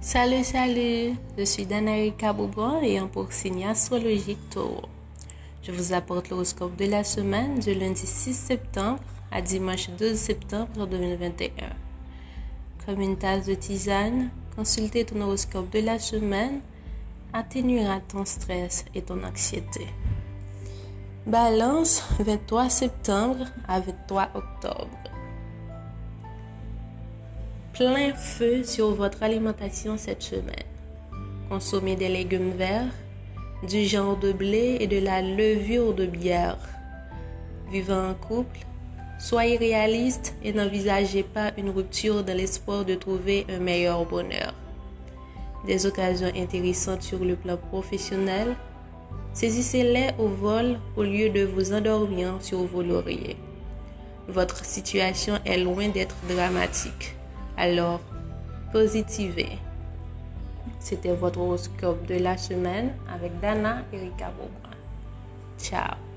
Salut, salut, je suis Dana Erika Boubon ayant pour signe astrologique Taureau. Je vous apporte l'horoscope de la semaine du lundi 6 septembre à dimanche 12 septembre 2021. Comme une tasse de tisane, consulter ton horoscope de la semaine atténuera ton stress et ton anxiété. Balance 23 septembre à 23 octobre. Plein feu sur votre alimentation cette semaine. Consommez des légumes verts, du genre de blé et de la levure de bière. Vivant en couple, soyez réaliste et n'envisagez pas une rupture dans l'espoir de trouver un meilleur bonheur. Des occasions intéressantes sur le plan professionnel, saisissez-les au vol au lieu de vous endormir sur vos lauriers. Votre situation est loin d'être dramatique, alors positivez. C'était votre horoscope de la semaine avec Dana Erika Boba. Ciao